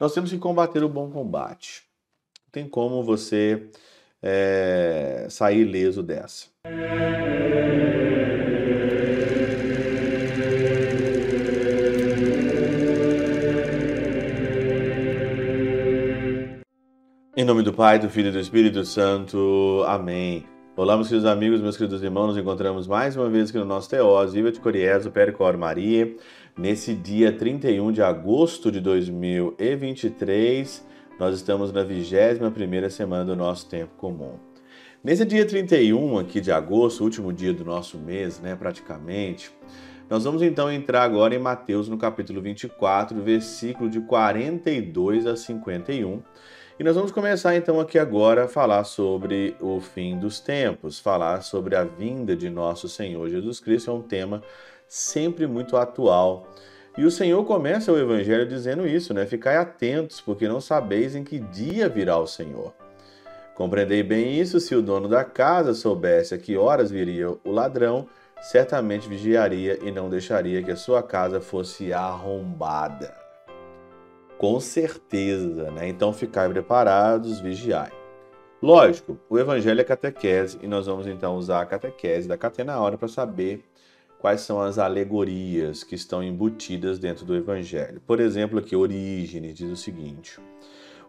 Nós temos que combater o bom combate. Não tem como você é, sair ileso dessa. Em nome do Pai, do Filho e do Espírito Santo. Amém. Olá, meus queridos amigos, meus queridos irmãos, nos encontramos mais uma vez aqui no nosso Teós, Viva de Coriezo, Pericor Maria, nesse dia 31 de agosto de 2023, nós estamos na 21ª semana do nosso tempo comum. Nesse dia 31 aqui de agosto, último dia do nosso mês, né, praticamente, nós vamos então entrar agora em Mateus no capítulo 24, versículo de 42 a 51, e nós vamos começar então aqui agora a falar sobre o fim dos tempos, falar sobre a vinda de nosso Senhor Jesus Cristo, é um tema sempre muito atual. E o Senhor começa o evangelho dizendo isso, né? Ficai atentos, porque não sabeis em que dia virá o Senhor. Compreendei bem isso, se o dono da casa soubesse a que horas viria o ladrão, certamente vigiaria e não deixaria que a sua casa fosse arrombada. Com certeza, né? Então ficai preparados, vigiai. Lógico, o evangelho é catequese e nós vamos então usar a catequese da Catena Hora para saber quais são as alegorias que estão embutidas dentro do evangelho. Por exemplo, aqui Orígenes diz o seguinte: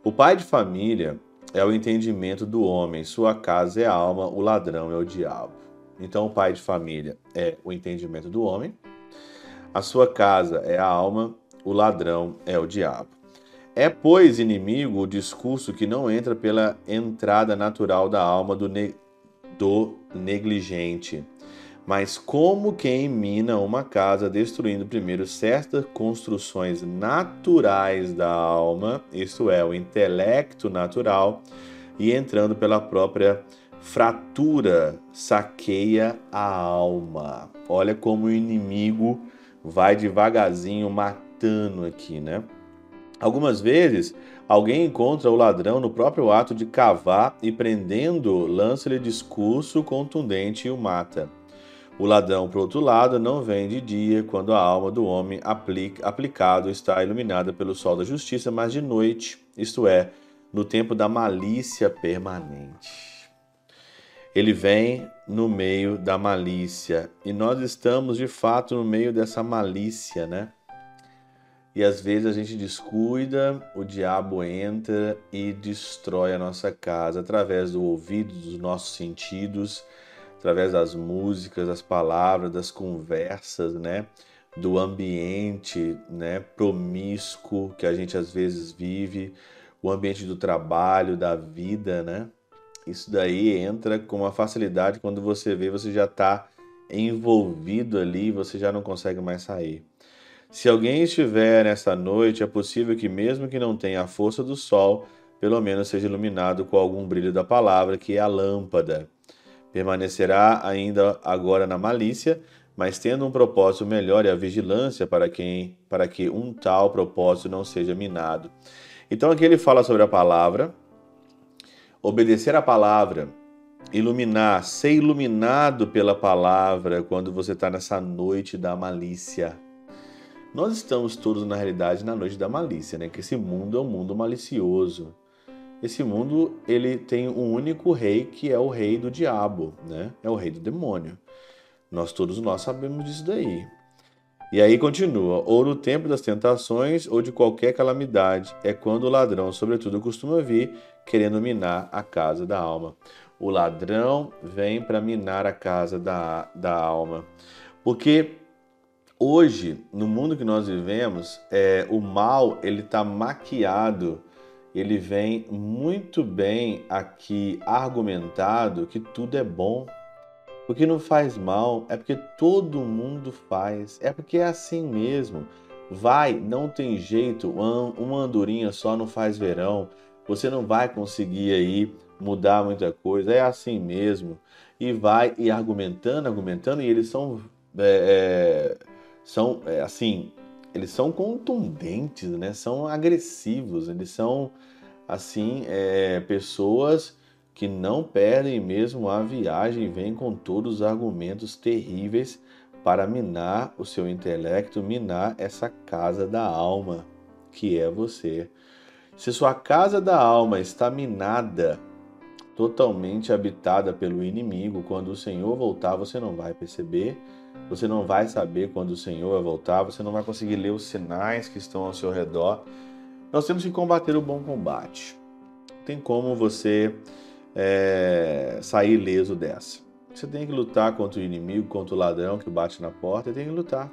O pai de família é o entendimento do homem, sua casa é a alma, o ladrão é o diabo. Então, o pai de família é o entendimento do homem, a sua casa é a alma, o ladrão é o diabo. É, pois, inimigo o discurso que não entra pela entrada natural da alma do, ne do negligente, mas como quem mina uma casa, destruindo primeiro certas construções naturais da alma, isto é, o intelecto natural, e entrando pela própria fratura, saqueia a alma. Olha como o inimigo vai devagarzinho matando aqui, né? Algumas vezes, alguém encontra o ladrão no próprio ato de cavar e, prendendo, lança-lhe discurso contundente e o mata. O ladrão, por outro lado, não vem de dia, quando a alma do homem aplica, aplicado está iluminada pelo sol da justiça, mas de noite, isto é, no tempo da malícia permanente. Ele vem no meio da malícia e nós estamos de fato no meio dessa malícia, né? E às vezes a gente descuida, o diabo entra e destrói a nossa casa através do ouvido, dos nossos sentidos, através das músicas, das palavras, das conversas, né? Do ambiente, né? Promíscuo que a gente às vezes vive, o ambiente do trabalho, da vida, né? Isso daí entra com uma facilidade quando você vê, você já está envolvido ali, você já não consegue mais sair. Se alguém estiver nesta noite, é possível que, mesmo que não tenha a força do sol, pelo menos seja iluminado com algum brilho da palavra, que é a lâmpada. Permanecerá ainda agora na malícia, mas tendo um propósito melhor e a vigilância para quem para que um tal propósito não seja minado. Então aqui ele fala sobre a palavra, obedecer a palavra, iluminar, ser iluminado pela palavra quando você está nessa noite da malícia. Nós estamos todos, na realidade, na noite da malícia, né? Que esse mundo é um mundo malicioso. Esse mundo, ele tem um único rei, que é o rei do diabo, né? É o rei do demônio. Nós todos nós sabemos disso daí. E aí continua: ou no tempo das tentações ou de qualquer calamidade, é quando o ladrão, sobretudo, costuma vir querendo minar a casa da alma. O ladrão vem para minar a casa da, da alma. Porque hoje, no mundo que nós vivemos, é, o mal ele está maquiado, ele vem muito bem aqui argumentado que tudo é bom. O que não faz mal é porque todo mundo faz, é porque é assim mesmo. Vai, não tem jeito, uma andorinha só não faz verão. Você não vai conseguir aí mudar muita coisa, é assim mesmo. E vai e argumentando, argumentando, e eles são é, é, são é, assim, eles são contundentes, né? São agressivos, eles são assim é, pessoas que não perdem mesmo a viagem vêm com todos os argumentos terríveis para minar o seu intelecto, minar essa casa da alma. que é você. Se sua casa da alma está minada, totalmente habitada pelo inimigo, quando o Senhor voltar, você não vai perceber, você não vai saber quando o Senhor vai voltar, você não vai conseguir ler os sinais que estão ao seu redor. Nós temos que combater o bom combate. Tem como você é, sair ileso dessa. Você tem que lutar contra o inimigo, contra o ladrão que bate na porta, e tem que lutar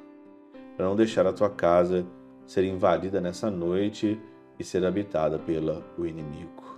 para não deixar a tua casa ser invadida nessa noite e ser habitada pelo inimigo.